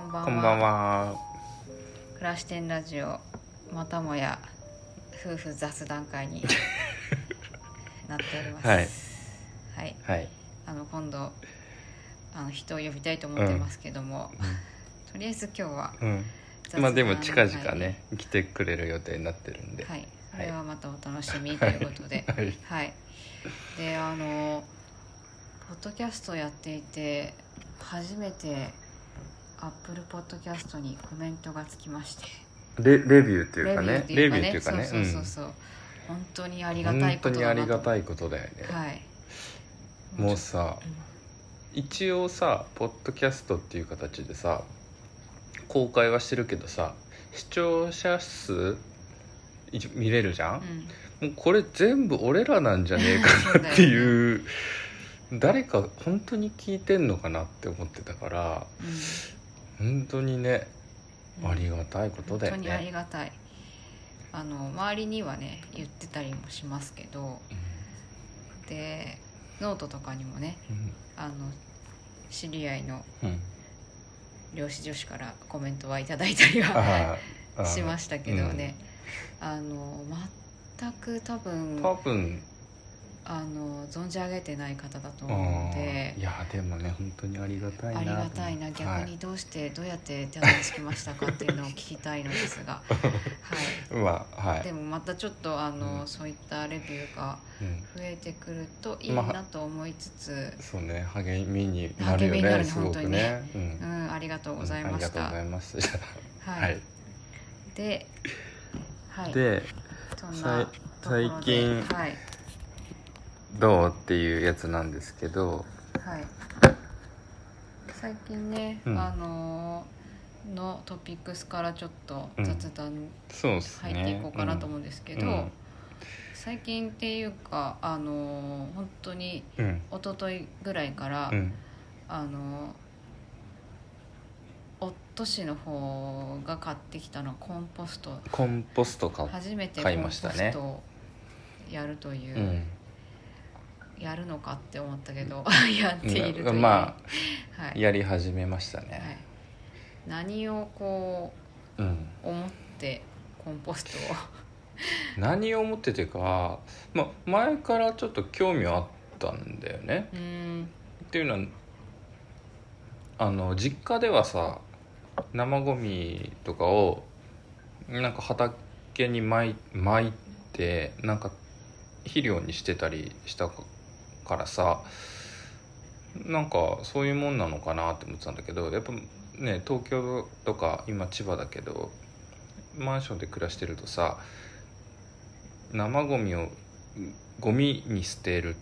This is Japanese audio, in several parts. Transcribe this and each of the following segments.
んばんはこんばんは。暮らし店ラジオまたもや夫婦雑談会に なっておりますはいはいはい。あの今度あの人を呼びたいと思ってますけども、とりあえず今日はうん。まあでも近々会ね、来てくれる予定になってるんで。はいそれはまたお楽しみということで はい。はいであのポッドキャストやっていて初めてアップルポッドキャストにコメントがつきまして。レレビューっていうかね、レビューっていうかね、そうそうそうそう、本当にありがうんたい本当にあことだなとりがたいことだよね。はい。もうさう、ん。一応さ、ポッドキャストっていう形でさ、公開はしてるけどさ、視聴者数見れるじゃん？うん。もうこれ全部俺らなんじゃねえかなっていう。誰か本当に聞いてんのかなって思ってたから本当にねうんありがたいことだよ本当にありね。がたい。あの周りにはね言ってたりもしますけどでノートとかにもねうん。あの知り合いのうん。漁師女子からコメントはいただいたりは しましたけどね、あの全く多分多分あの存じ上げてない方だとあ思うのでーいやでもね本当にありがたいなありがたいな。逆はにどうしてどうやって手をつきましたかっていうのを聞きたいのですが、はい。まあはい。でもまたちょっとあの、うん。そういったレビューがうん。増えてくるといいまなと思いつつ、そうね励みになるよ励みになるねねすごくね。ううん。ん、ありがとうございました、うんありがとうございます。じゃあはい、はい。で、はい、でそんな最近はいどうっていうやつなんですけどはい。最近ね、うん。あののトピックスからちょっと雑談入っていこうかなと思うんですけど、うん。最近っていうかあの本当にうん。一昨日ぐらいから、うん。あの夫氏の方が買ってきたのはコンポスト。コンポスト買っ初めてコ買いンポスましたねトをやるという、うんやるのかって思ったけど やっているといまはい、やり始めましたはい。ね、何をこうん。う思ってコンポストを？何を思っててか、まあ、前からちょっと興味はあったんだよね。っていうのはあの実家ではさ生ゴミとかをなんか畑にまいまいてなんか肥料にしてたりしたからさなんかそういうもんなのかなって思ってたんだけどやっぱね東京とか今千葉だけどマンションで暮らしてるとさ生ゴミをゴミに捨てる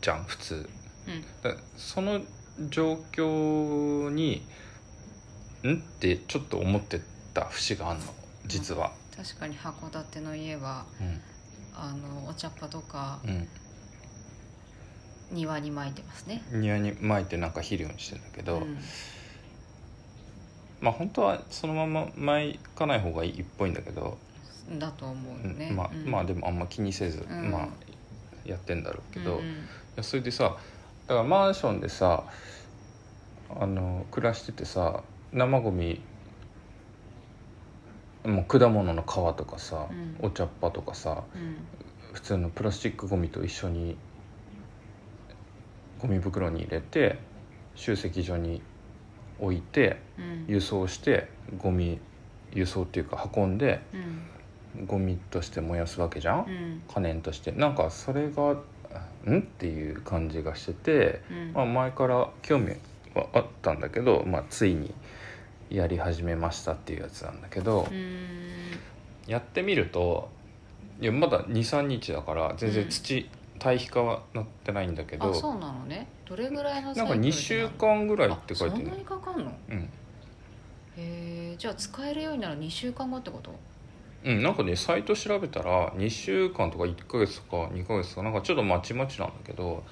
じゃん普通。うん。だその状況にん？ってちょっと思ってた節があんの実は、確かに函館の家はうん。あのお茶っ葉とかうん、庭に撒いてますね。庭に撒いてなんか肥料にしてんだけど、うん。まあ本当はそのまま撒かない方がいいっぽいんだけど、だと思うよね、うんまあ、うん。まあでもあんま気にせず、うん。まあやってんだろうけど、いうんうん。やそれでさだからマンションでさあの暮らしててさ生ゴミもう果物の皮とかさ、うん。お茶っ葉とかさうん。普通のプラスチックゴミと一緒にゴミ袋に入れて集積所に置いてうん。輸送してゴミ輸送っていうか運んでうん。ゴミとして燃やすわけじゃん、うん。可燃として。なんかそれがん？っていう感じがしてて、うん。まあ、前から興味はあったんだけど、まあ、ついにやり始めましたっていうやつなんだけど、やってみるといやまだ23日だから全然土、堆肥化はなってないんだけどあそうなのね。どれぐらいのなんか2週間ぐらいって書いてるあそんなにかかんの？へうん、えじゃあ使えるようになる2週間後ってこと？うん、なんかねサイト調べたら2週間とか1ヶ月とか2ヶ月とかなんかちょっとまちまちなんだけど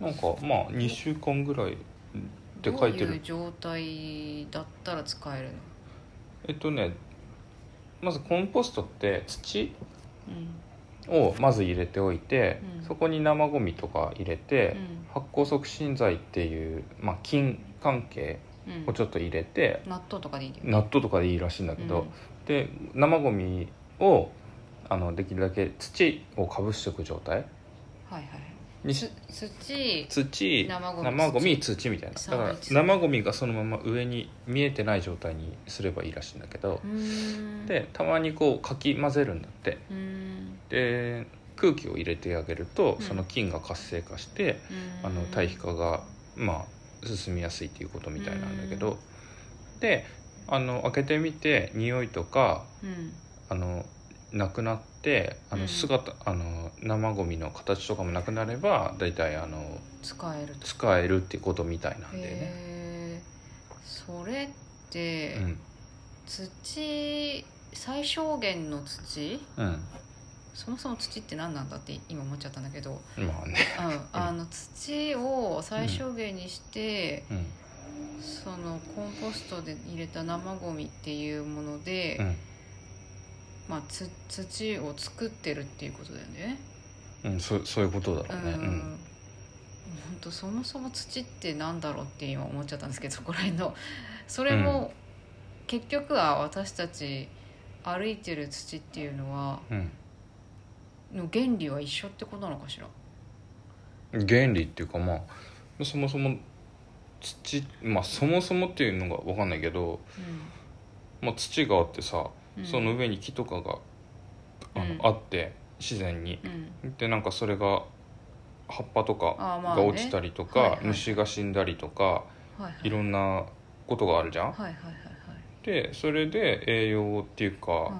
なんかまあ2週間ぐらいって書いてる。どういう状態だったら使えるの？えっとねまずコンポストって土？うんをまず入れておいて、うん。そこに生ゴミとか入れて、うん。発酵促進剤っていう、まあ、菌関係うん。をちょっと入れて、納豆とかでいいよね。納豆とかでいいらしいんだけど、うん。で生ゴミをあのできるだけ土をかぶしておく状態。はいはい土。土。生ゴミ。土みたいな。だから土。生ゴミがそのまま上に見えてない状態にすればいいらしいんだけど。でたまにこうかき混ぜるんだって。で空気を入れてあげると、うん。その菌が活性化してあの堆肥化がまあ進みやすいっていうことみたいなんだけど。であの開けてみて匂いとかうん。あのなくなってあうん。の姿、あの生ゴミの形とかもなくなれば大体あの使えると。使えるってことみたいなんだよね。へえそれって、うん。土最小限の土？うん。そもそも土って何なんだって今思っちゃったんだけど、まあね、うん、あの土を最小限にして、うん。そのコンポストで入れた生ゴミっていうもので、うんまあ、つ土を作ってるっていうことだよね。うん、そそういうことだうんろうね。うん。本当そもそも土ってなんだろうって今思っちゃったんですけどそこら辺の。それも、結局は私たち歩いてる土っていうのはうん。の原理は一緒ってことなのかしら？原理っていうかまあそもそも土まあそもそもっていうのが分かんないけど、まあ、土があってさ、うん。その上に木とかがあの、うん。あって自然に。うん。でなんかそれが葉っぱとかあーまあね。が落ちたりとか、はいはい。虫が死んだりとかはいはい。いろんなことがあるじゃん？はいはいはいはい。でそれで栄養っていうか、うんうん。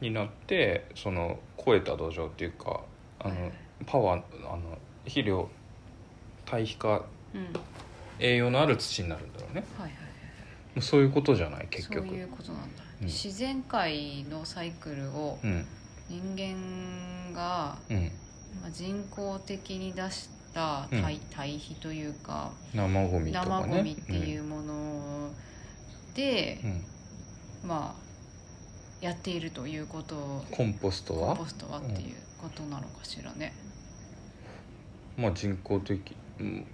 になってその超えた土壌っていうかあの、はいはい。パワーあの肥料堆肥化うん。はい栄養のある土になるんだろうね。はいはいもうそういうことじゃない結局。そういうことなんだ、うん自然界のサイクルをうん。人間が、人工的に出したうん。堆,、堆肥というか生ゴミとかね。生ゴミっていうもので、まあやっているということをコンポストは？コンポストはっていうことなのかしらね、まあ人工的うん。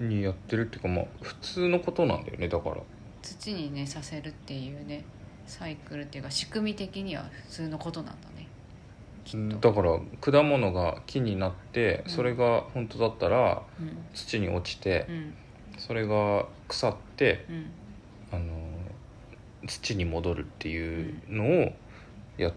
にやってるっていうかまあ普通のことなんだよねだから。土にねさせるっていうねサイクルっていうか仕組み的には普通のことなんだね。きっと、だから果物が木になってうん。それが本当だったらうん。土に落ちてうん。それが腐ってうん。あの土に戻るっていうのをや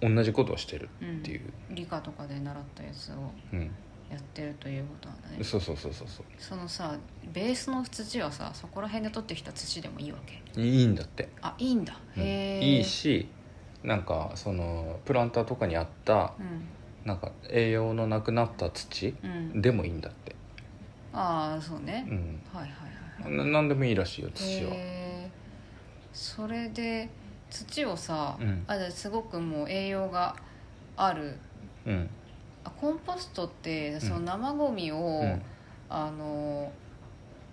同じことをしてるうんっていう、理科とかで習ったやつを。うんやってるということなんだねそうそうそうそう。そそのさベースの土はさそこら辺で取ってきた土でもいいわけ？ういいんだって、あいいんだ。うん。へえ。いいしなんかそのプランターとかにあったうん。なんか栄養のなくなった土うん。でもいいんだって、ああそうね。う、ん、はいはいはいはい。な何でもいいらしいよ土は、へえ。それで土をさ、うん。あじゃあすごくもう栄養があるうん。あコンポストってん。その生ゴミを、うん。あの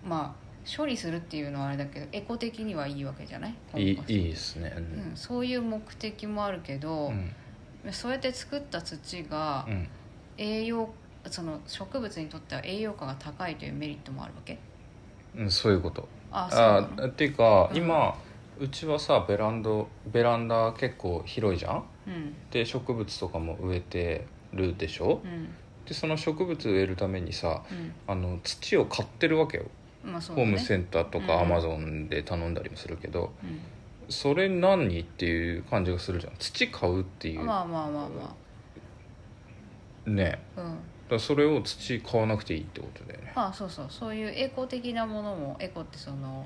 まあ処理するっていうのはあれだけどエコ的にはいいわけじゃない？いいいいですね。ううん。ん、そういう目的もあるけど、うん。そうやって作った土がうん。栄養その植物にとっては栄養価が高いというメリットもあるわけ？うん、そういうこと。あそうなあの？っていうか、うん。今うちはさベランドベランダ結構広いじゃん。で植物とかも植えてるでしょ？うん。でその植物植えるためにさうん。あの土を買ってるわけよ、まあね。ホームセンターとかうんアマゾンで頼んだりもするけど、うん。それ何っていう感じがするじゃん。土買うっていう、まあまあまあまね。あうん。だそれを土買わなくていいってことだよね。あそうそう。そういうエコ的なものもエコってその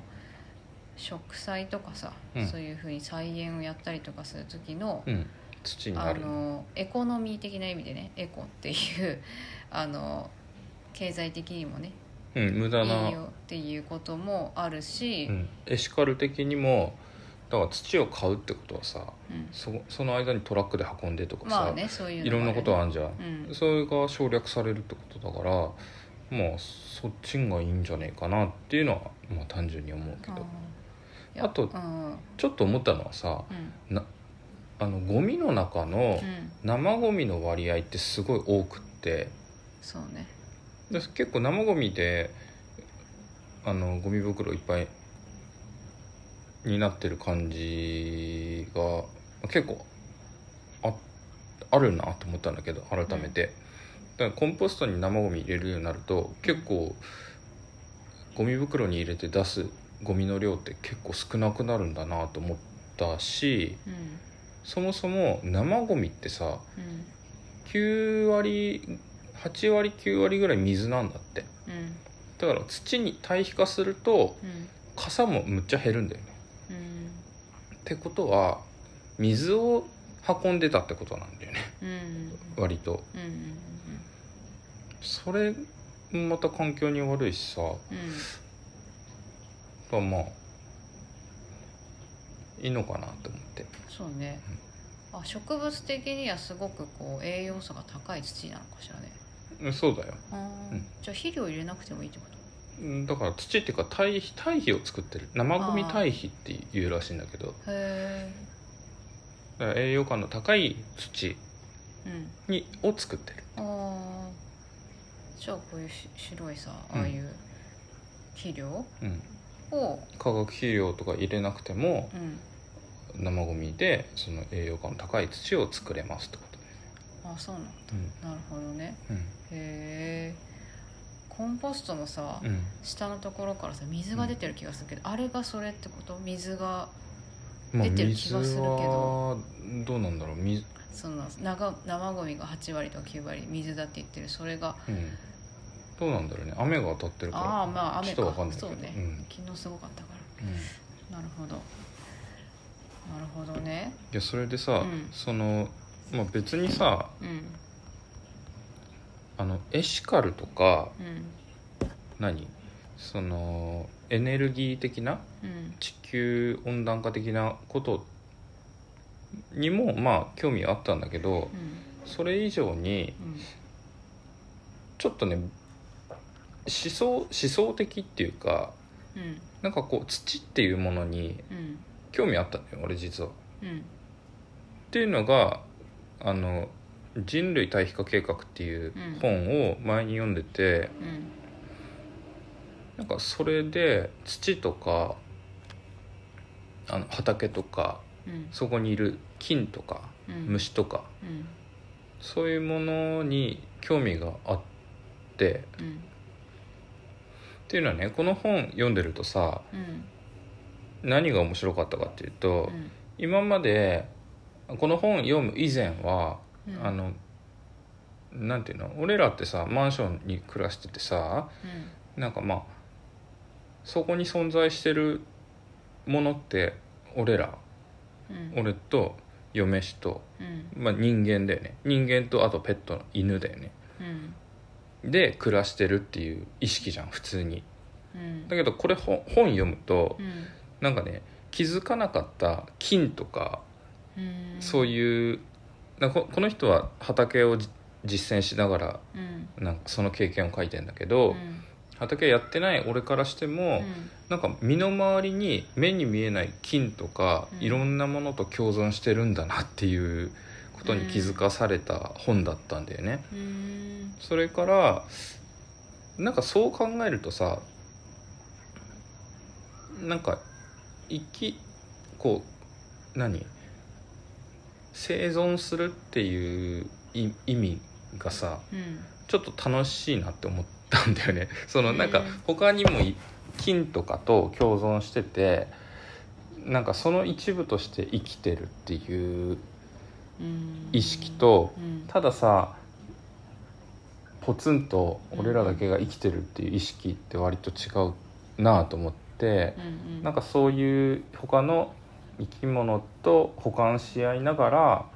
植栽とかさ、うん。そういうふうに菜園をやったりとかする時の、うん土になあるの。エコノミー的な意味でねエコっていう あの経済的にもねうん無駄ないいよっていうこともあるし、うん、エシカル的にもだから土を買うってことはさうん。そその間にトラックで運んでとかさ、まあねそういういろんなことあるじゃん、うん。それが省略されるってことだからまあそっちがいいんじゃねえかなっていうのは、まあ、単純に思うけど。あー。いやあとうん。うんちょっと思ったのはさなあのゴミの中のうん。生ゴミの割合ってすごい多くって。そうね。で結構生ゴミであのゴミ袋いっぱいになってる感じが結構ああるなと思ったんだけど改めて、だからコンポストに生ゴミ入れるようになると結構ゴミ袋に入れて出すゴミの量って結構少なくなるんだなと思ったしうんそもそも生ゴミってさうん。9割8割9割ぐらい水なんだって。うん。だから土に対比化するとうん。傘もむっちゃ減るんだよね。うん。ってことは水を運んでたってことなんだよね。うん。割と。うんうん。それもまた環境に悪いしさ。うん。まあまあいいのかなと思って。そうね。あ植物的にはすごくこう栄養素が高い土なのかしらね。うんそうだよ。うん。じゃあ肥料入れなくてもいいってこと？うんだから土っていうか堆肥堆肥を作ってる。生ゴミ堆肥っていうらしいんだけど。へだから栄養価の高い土えうん。にを作ってる。ああじゃあこういうし白いさうん。ああいう肥料？うん。を、化学肥料とか入れなくてもうん、生ゴミでその栄養価の高い土を作れますってことであそうなんだ。うん。なるほどね。うん。へえコンポストのさ、うん。下のところからさ水が出てる気がするけど、あれがそれってこと？水がまあ出てる気がするけど。水はどうなんだろう？水その生生ゴミが8割とか9割水だって言ってる。それがうん。どうなんだろうね。雨が当たってるからああまあ雨ちょっとわかかんないけど。そうね、うん。昨日すごかったから。うん。なるほどなるほどね。いやそれでさ、うん。その、まあ、別にさうん。あのエシカルとかうん。何？そのエネルギー的なうん。地球温暖化的なことにもまあ興味あったんだけどうん。それ以上にうん。ちょっとね思想思想的っていうかうん。なんかこう土っていうものにうん興味あったんだよ俺実は。うん。っていうのがあの「人類対比化計画」っていう本を前に読んでて、うん。なんかそれで土とかあの畑とかうん。そこにいる菌とかうん。虫とかうん。そういうものに興味があって。うん。っていうのはねこの本読んでるとさうん何が面白かったかっていうと、うん。今までこの本読む以前は、うん。あのなんていうの？俺らってさマンションに暮らしててさなんかまあそこに存在してるものって俺らうん。俺と嫁氏と、うん。まあ、人間だよね。人間とあとペットの犬だよね。うん。で暮らしてるっていう意識じゃん普通に。うん。だけどこれ本本読むとうんなんかね気づかなかった菌とかうん。そういうなここの人は畑をじ実践しながらうん。なんかその経験を書いてんだけど、うん。畑やってない俺からしても、うん。なんか身の回りに目に見えない菌とか、うん。いろんなものと共存してるんだなっていうことに気づかされた本だったんだよね。うん。それからなんかそう考えるとさなんか生きこう何？生存するっていうい意味がさうん。ちょっと楽しいなって思ったんだよね。そのなんかうん他にもい菌とかと共存しててなんかその一部として生きてるっていううん意識とうん。たださポツンと俺らだけが生きてるっていう意識って割と違うなと思ってうんうん。なんかそういう他の生き物と補完し合いながら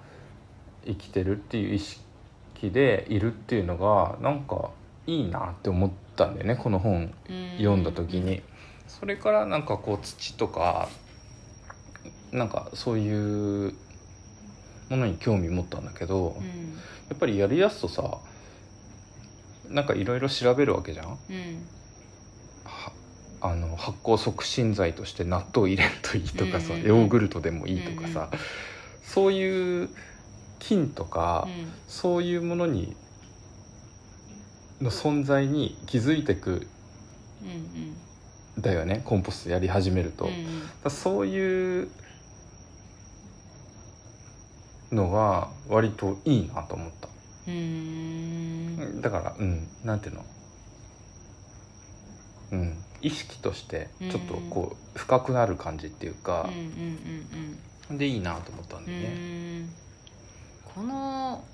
生きてるっていう意識でいるっていうのがなんかいいなって思ったんだよねこの本読んだ時に。それからなんかこう土とかなんかそういうものに興味持ったんだけど、うん。やっぱりやりやすとさなんかいろいろ調べるわけじゃん。うん。はあの発酵促進剤として納豆入れんといいとかさ、うんうんうんヨーグルトでもいいとかさ、うんそういう菌とか、うん。そういうものにの存在に気づいてくうんだよねコンポストやり始めると、うんそういうのが割といいなと思った、だからうんなんていうの？うん意識としてちょっとこう深くなる感じっていううんかうんう、ん。でいいなと思ったんうんうだよね。この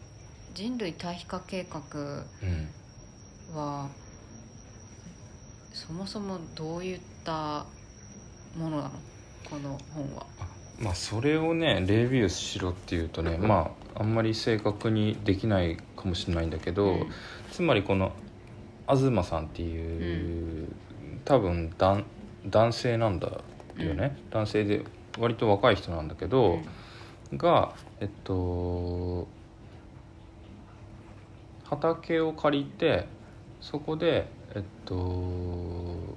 人類対比化計画うん。はそもそもどういったものなの？この本は。まあそれをねレビューしろっていうとねまああんまり正確にできないかもしれないんだけど、うん。つまりこの東さんっていう、多分男男性なんだよね、男性で割と若い人なんだけど、がえっと畑を借りてそこでえっと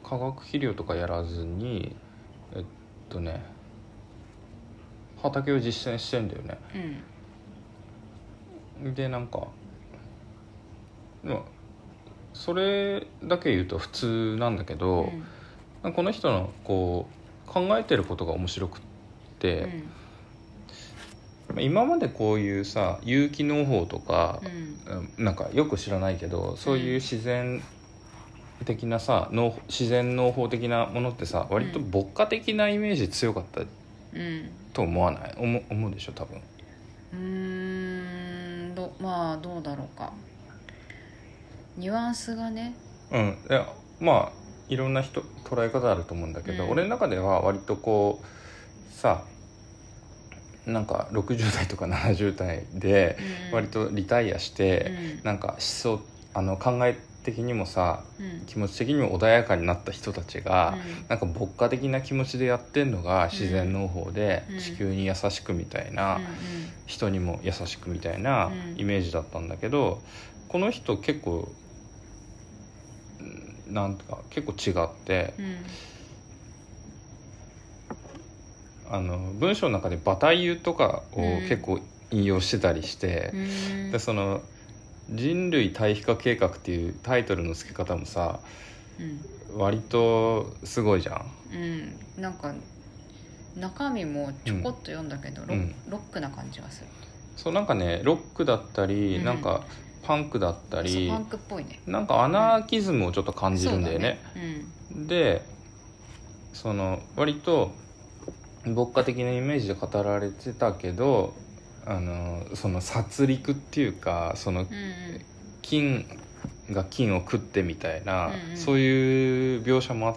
化学肥料とかやらずにえっとね畑を実践してんだよね。うん。でなんかまあそれだけ言うと普通なんだけど、この人のこう考えてることが面白くって、うん。まあ今までこういうさ有機農法とかう、ん。うんなんかよく知らないけどそういう自然的なさ農自然農法的なものってさ割と牧歌的なイメージ強かったうん。と思わない？思思うでしょ？多分。うーんどまあどうだろうかニュアンスがね。うん。いやまあいろんな人捉え方あると思うんだけど、うん。俺の中では割とこうさなんか60代とか70代でうん。割とリタイアして、うん。なんか思想あの考え的にもさうん。気持ち的にも穏やかになった人たちが、うん。なんか牧歌的な気持ちでやってんのが自然農法でうん。地球に優しくみたいな、うん人にも優しくみたいなうん。イメージだったんだけどこの人結構うんなんとか結構違ってうん。あの文章の中で「馬体湯」とかをうん。結構引用してたりしてう、ん。でその「人類対比化計画」っていうタイトルの付け方もさうん。割とすごいじゃん。うん。なんか中身もちょこっと読んだけど、ロックな感じがする。そうなんかねロックだったり、うん。なんかパンクだったりパンクっぽいね。なんかアナーキズムをちょっと感じるんだよね。そうだね。でその割と牧歌的なイメージで語られてたけどあのその殺戮っていうかそのうんうん。金が金を食ってみたいな、うんうん。そういう描写もあっ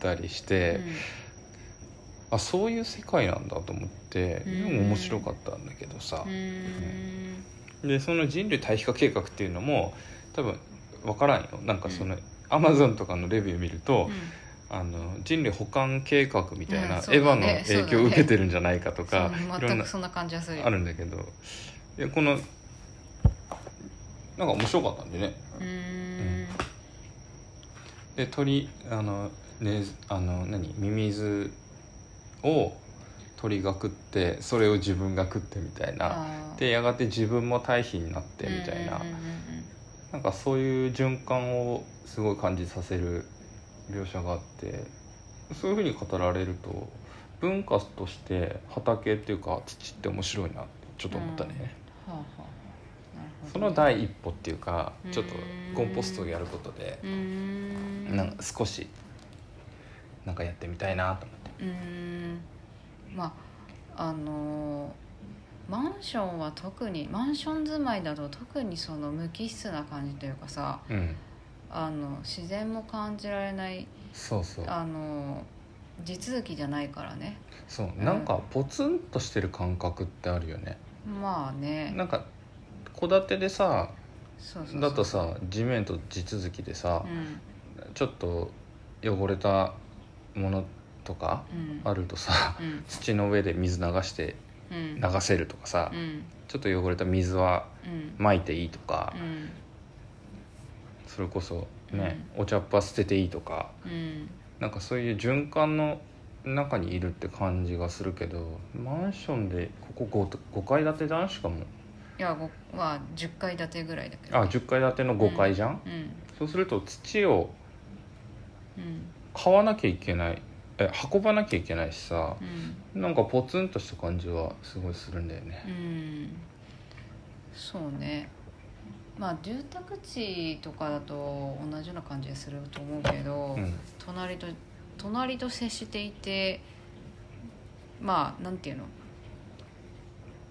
たりして、うん。あそういう世界なんだと思って、うん。でも面白かったんだけどさ。う、んでその人類対比化計画っていうのも多分分からんよ。なんかその、アマゾンとかのレビュー見ると、あの人類保管計画みたいな、エヴァの影響を受けてるんじゃないかとか、そういろんな全くそんな感じがするあるんだけど。このなんか面白かったんでね。うーん。で鳥あの,、ね、あの何？ミミズを鳥が食ってそれを自分が食ってみたいな。でやがて自分も対比になってみたいな、うんうんうんなんかそういう循環をすごい感じさせる描写があってそういうふうに語られると文化として畑っていうか土って面白いなってちょっと思ったね、うん。はあその第一歩っていうかうん。ちょっとコンポストをやることでなんか少しなんかやってみたいなと思ってまああのーマンションは特にマンション住まいだと特にその無機質な感じというかさうん。あの自然も感じられないそうそう。あの地続きじゃないからね。そう。なんかポツンとしてる感覚ってあるよね。まあね。なんか戸建てでさそうそうそう。だとさ地面と地続きでさうん。ちょっと汚れたものとかうん。あるとさうん。土の上で水流してうん。流せるとかさうん。ちょっと汚れた水はうん。撒いていいとかうん。それこそねお茶っ葉捨てていいとかうん。なんかそういう循環の中にいるって感じがするけどマンションでここ 5, 5階建てじゃん？しかも。いやごまあ10階建てぐらいだけど。あ10階建ての5階じゃん、うん。そうすると土をうん。買わなきゃいけないえ運ばなきゃいけないしさうん。なんかポツンとした感じはすごいするんだよね。うん。そうね。まあ住宅地とかだと同じような感じがすると思うけど、うん。隣と隣と接していてまあなんていうの？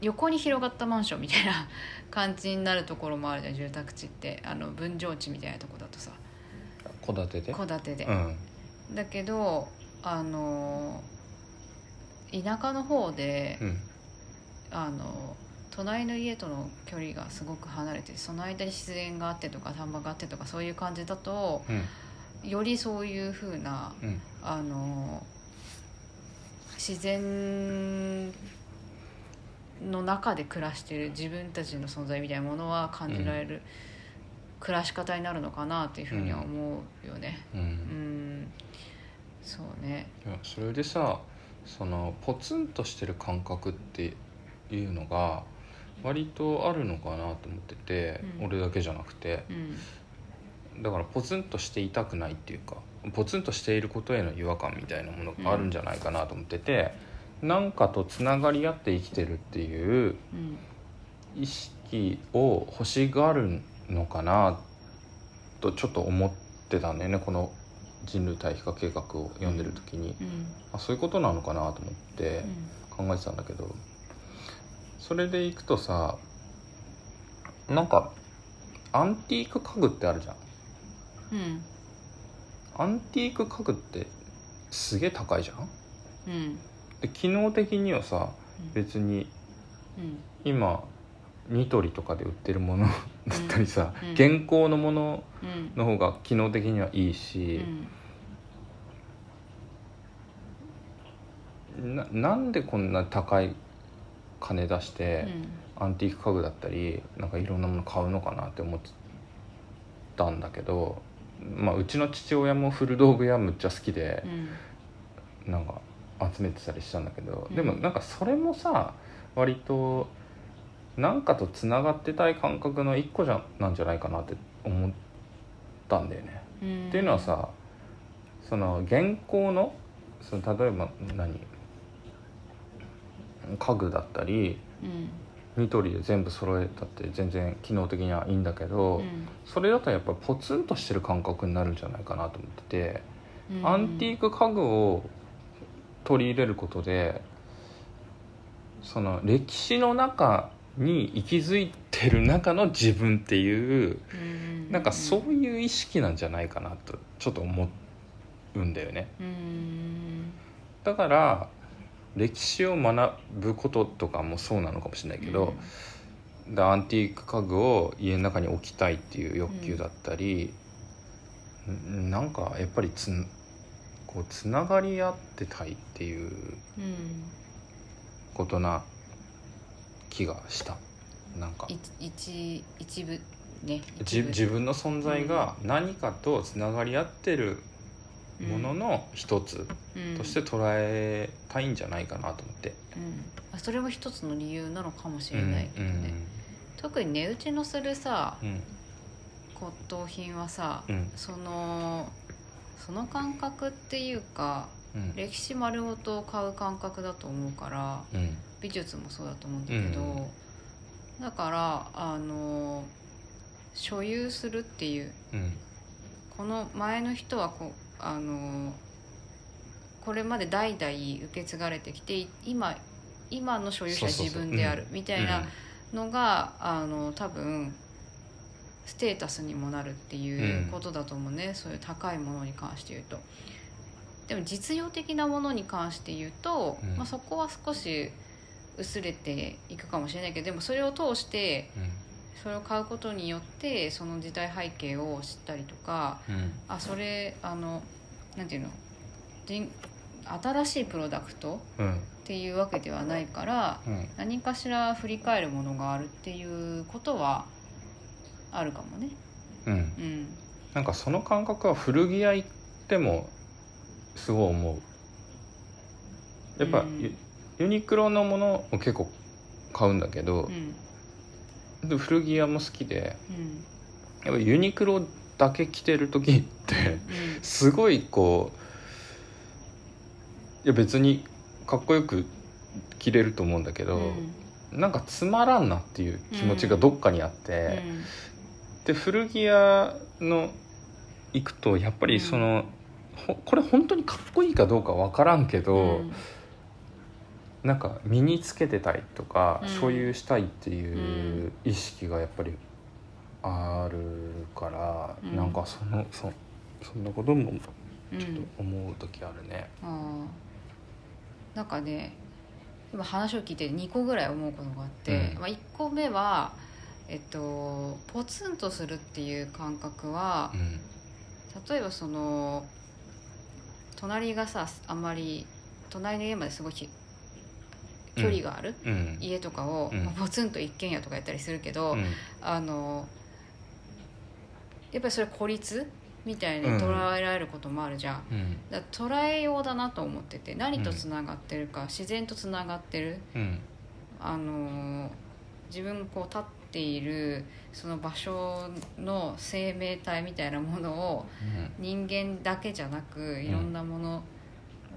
横に広がったマンションみたいな感じになるところもあるじゃん住宅地って。あの分譲地みたいなとこだとさ。戸建てで？戸建てで。う、ん。だけどあの田舎の方で、うん。あの隣の家との距離がすごく離れてその間に自然があってとか田んぼがあってとかそういう感じだとうん。よりそういう風なうん。あの自然の中で暮らしてる自分たちの存在みたいなものは感じられる、暮らし方になるのかなっていうふうには思うよね。ううんん、そうね。いやそれでさそのポツンとしてる感覚っていうのが割とあるのかなと思ってて、うん。俺だけじゃなくて。うん。だからポツンとしていたくないっていうかポツンとしていることへの違和感みたいなものがあるんじゃないかなと思ってて、なんかとつながり合って生きてるっていううん。意識を欲しがるのかなとちょっと思ってたんだよねこの人類対比化計画を読んでる時に、うん。あそういうことなのかなと思って考えてたんだけどそれでいくとさなんかアンティーク家具ってあるじゃん。うん。アンティーク家具ってすげえ高いじゃん。うん。で機能的にはさうん。別にうん。今ニトリとかで売ってるものだったりさ、うん。現行のものうんの方が機能的にはいいうし、んななんでこんな高い金出しうて、ん。アンティーク家具だったりなんかいろんなもの買うのかなって思ってたんだけど、まあ、うちの父親も古道具屋むっちゃ好きでう、ん。なんか集めてたりしたんだけど、うん。でもなんかそれもさ割となんかとつながってたい感覚の一個じゃなんじゃないかなって思ったんだよね。うん。っていうのはさその現行のその例えば何？家具だったりうん。ニトリで全部揃えたって全然機能的にはいいんだけど、うん。それだとやっぱポツンとしてる感覚になるんじゃないかなと思ってて、うん。アンティーク家具を取り入れることでその歴史の中に息づいてる中の自分っていううん。なんかそういう意識なんじゃないかなとちょっと思うんだよね。うん。だから歴史を学ぶこととかもそうなのかもしれないけど、でアンティーク家具を家の中に置きたいっていう欲求だったり、んなんかやっぱりつんこうつながり合ってたいっていううん。ことな気がした。なんか。い一一部ね。じ一部。自分の存在が何かとつながり合ってるものの一つ。うんとして捉えたいんじゃないかなと思って。うん。あそれも一つの理由なのかもしれないけどね、特に値打ちのするさうん。骨董品はさうんうん。そのその感覚っていうかうん。歴史丸ごと買う感覚だと思うからうん。美術もそうだと思うんだけど、うん。だからあの所有するっていううん。この前の人はこうあのこれまで代々受け継がれてきて今今の所有者は自分であるみたいなのがあの多分ステータスにもなるっていうことだと思うね、そういう高いものに関して言うと。でも実用的なものに関して言うと、うん。まあ、そこは少し薄れていくかもしれないけどでもそれを通してうん。それを買うことによってその時代背景を知ったりとかうん。あそれあのなんていうの？人新しいプロダクトうん。っていうわけではないからうん。何かしら振り返るものがあるっていうことはあるかもね。うん。うん。なんかその感覚は古着屋行ってもすごい思う。やっぱ、うん。ユユニクロのものを結構買うんだけど古着屋も好きでうん。やっぱユニクロだけ着てる時ってうん。すごいこうや別にかっこよく着れると思うんだけど、なんかつまらんなっていう気持ちがどっかにあって、で古着屋の行くとやっぱりその、ほこれ本当にかっこいいかどうかわからんけど、なんか身につけてたいとか、うん。所有したいっていう意識がやっぱりあるから、うん。なんかそのそそんなこともうんちょっと思う時あるね。あーなんかね今話を聞いて2個ぐらい思うことがあって、うん。まあ、1個目は、えっと、ポツンとするっていう感覚はうん。例えばその隣がさあんまり隣の家まですごいひ距離がある、うん。家とかを、うん。まあポツンと一軒家とかやったりするけど、うん。あのやっぱりそれ孤立みたいに捉えられることもあるじゃん、うん。だ捉えようだなと思ってて何とつながってるか、自然とつながってる。うん。あのー自分がこう立っているその場所の生命体みたいなものを人間だけじゃなくいろんなもの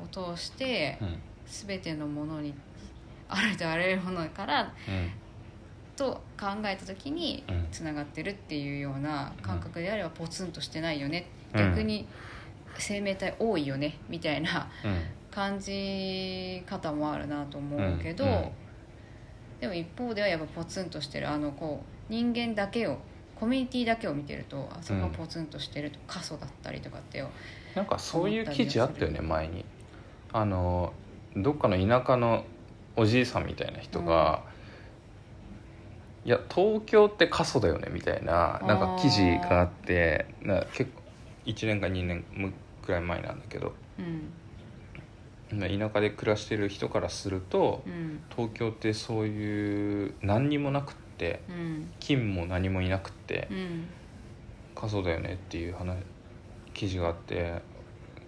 を通してうん。全てのものにあるとあらゆるものからうんと考えた時にうん。つながってるっていうような感覚であればポツンとしてないよね、うん逆に生命体多いよね。みたいなうん。感じ方もあるなと思うけど、うん。うん。でも一方ではやっぱポツンとしてるあのこう人間だけをコミュニティだけを見てるとあそこがポツンとしてると過疎だったりとかってよ、なんかそういう記事あったよね前に。あのどっかの田舎のおじいさんみたいな人が、いや東京って過疎だよねみたいななんか記事があってな結構1年か2年くらい前なんだけど。うん。田舎で暮らしてる人からするとうん。東京ってそういう何にもなくってうん。金も何もいなくってうん。過疎だよねっていう話記事があって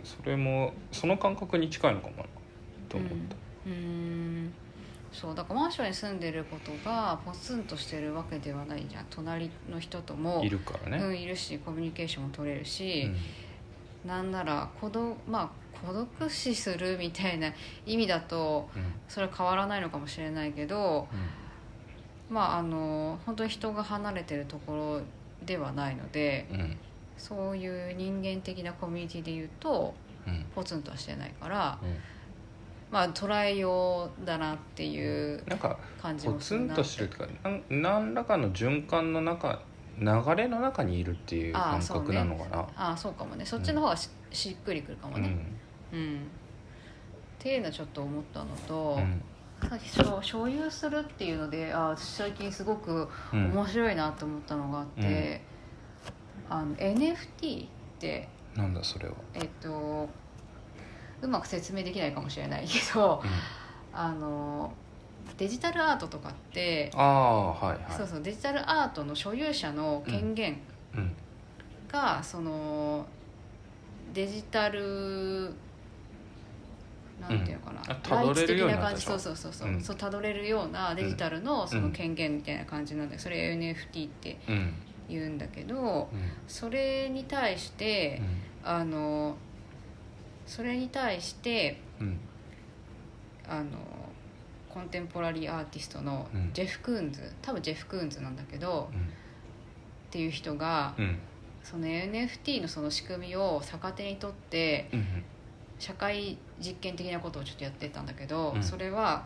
それもその感覚に近いのかもなと思った、うーんそうだからマンションに住んでることがポツンとしてるわけではないじゃん。隣の人とも。いるからね、うん、いるしコミュニケーションも取れるし、なんなら孤独まあ孤独死するみたいな意味だとうん。それは変わらないのかもしれないけどまああの本当に人が離れてるところではないのでうんうん。そういう人間的なコミュニティで言うとうん。ポツンとはしてないからうんまあ捉えようだなっていうなんか感じポツンもするなとしてるとかなん何らかの循環の中流れの中にいるっていう感覚なのかな。ああそうかもね。そっちの方がし,、しっくりくるかもね。うん、っていうのはちょっと思ったのと、うん。さっき所所有するっていうのであ私最近すごくうん。面白いなと思ったのがあって、あの NFT ってなんだそれは、えっとうまく説明できないかもしれないけどうん。あのデジタルアートとかって、ああはいはい。そうそうデジタルアートの所有者の権限うん。が、そのデジタルなんていうのかな、あ辿れるようになった感じそうそうそうそう、うん。そう辿れるようなデジタルのその権限みたいな感じなんでそれ NFT ってうん。言うんだけどうん。それに対して、あのそれに対してうん。あのコンテンポラリーアーティストのうん。ジェフ・クーンズ多分ジェフ・クーンズなんだけどっていう人がうん。その NFT のその仕組みを逆手にとってうん社会実験的なことをちょっとやってたんだけど、うん。それは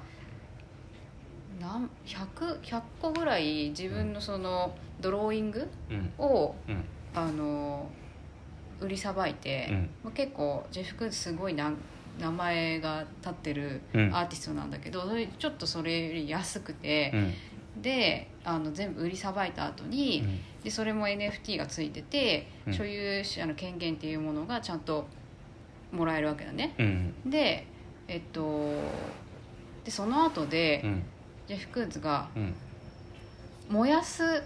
なん 100, 100個ぐらい自分のそのドローイングうん。をうん。あの売りさばいて、うん。まあ結構ジェフ・クーンズすごいな名前が立ってるうん。アーティストなんだけど、ちょっとそれより安くてう、ん。であの全部売りさばいた後に、でそれも NFT がついてて、うん。所有者の権限っていうものがちゃんともらえるわけだね。うん。でえっとでその後で、うん。ジェフ・クーンズがうん。燃やす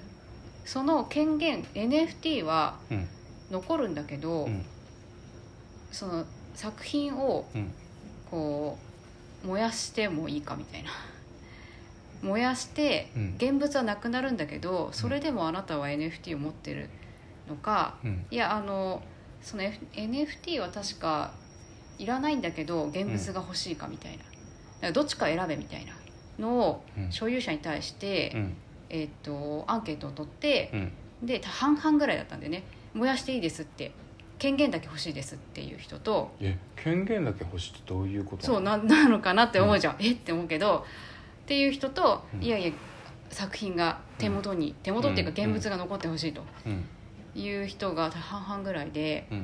その権限 NFT はうん残るんだけど、うん。その作品をうん。こう燃やしてもいいかみたいな。燃やしてうん。現物はなくなるんだけどそれでもあなたは NFT を持ってるのかうん。いやあのその、F、NFT は確かいらないんだけど現物が欲しいかみたいな。だからどっちか選べみたいなのをうん。所有者に対して、うん。えー、とアンケートを取ってうん。で半々ぐらいだったんでね燃やしていいですって権限だけ欲しいですっていう人とえ権限だけ欲しいってどういうことそうな なのかなって思うじゃん、えって思うけどっていう人と、うん。いやいや作品が手元に、手元っていうか現物が残ってほしいと。うん。いう人が半々ぐらいでうんっ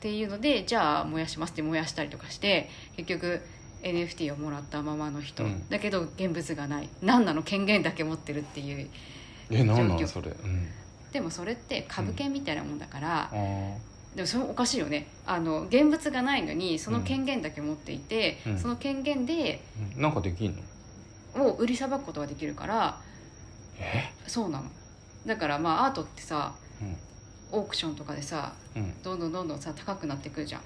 ていうのでじゃあ燃やしますって燃やしたりとかして結局 NFT をもらったままの人、うん。だけど現物がない。何なの？権限だけ持ってるっていうえなんな状況。んそれ？うんでもそれって株券みたいなもんだから、でもそれおかしいよね。あの現物がないのにその権限だけ持っていて、うん。その権限でうんなんかできんの？を売りさばくことができるからえ？そうなの。だからまあアートってさうん。オークションとかでさうん。どんどんどんどんさ高くなってくるじゃん。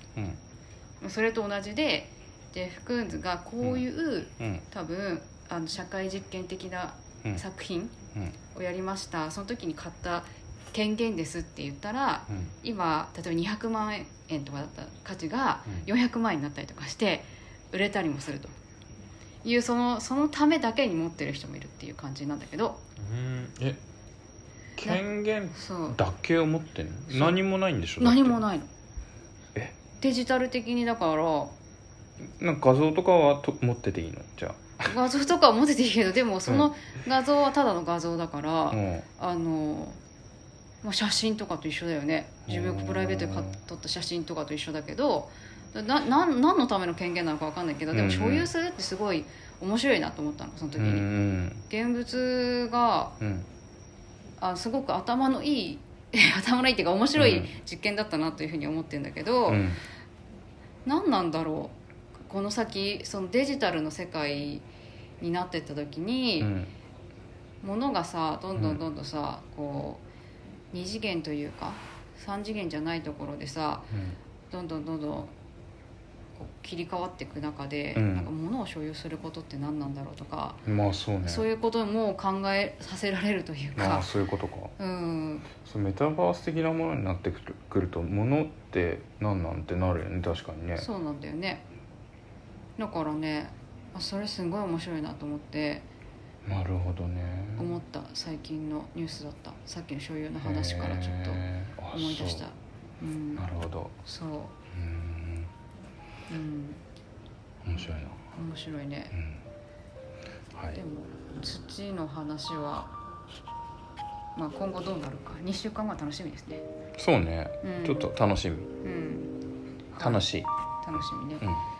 うん。それと同じでジェフ・クーンズがこういう、うん。多分あの社会実験的なうん。作品うんをやりました。その時に買った権限ですって言ったらうん。今例えば200万円とかだった価値がうん。400万円になったりとかして売れたりもすると。いうそのそのためだけに持ってる人もいるっていう感じなんだけど。うん。え権限だけを持ってんの？何もないんでしょ？何もないの。え？デジタル的にだから。なんか画像とかはと持ってていいの？じゃ画像とかは持ってていいけどでもその画像はただの画像だから、あうん。あの、まあ、写真とかと一緒だよね。自分がプライベートで買っうん撮った写真とかと一緒だけどななん何のための権限なのか分かんないけどでもうん。うん所有するってすごい面白いなと思ったのその時うんうに、ん。現物がうん。あすごく頭のいい 頭のいいっていうか面白いうん。実験だったなというふうに思ってるんだけど、うん。何なんだろう。この先そのデジタルの世界になってった時に、うん物がさどんどんどんどんさ、こう2次元というか3次元じゃないところでさどんどんどんどん切り替わっていく中で、うん。なんか物を所有することって何なんだろうとか、うんまあそうね。そういうことも考えさせられるというまあか、そういうことか。うん、そうメタバース的なものになってくるくると物って何なんてなるよね確かにね。そうなんだよね。だからねあそれすごい面白いなと思って。なるほどね。思った。最近のニュースだった。さっきの所有の話からちょっと思い出した。そう。うん。なるほど。そう。うん。うん。面白いな。面白いね。うん。はい。でも土の話はまあ今後どうなるか。2週間後は楽しみですね。そうね。うん。ちょっと楽しみ。うん。楽しい。楽しみね。うん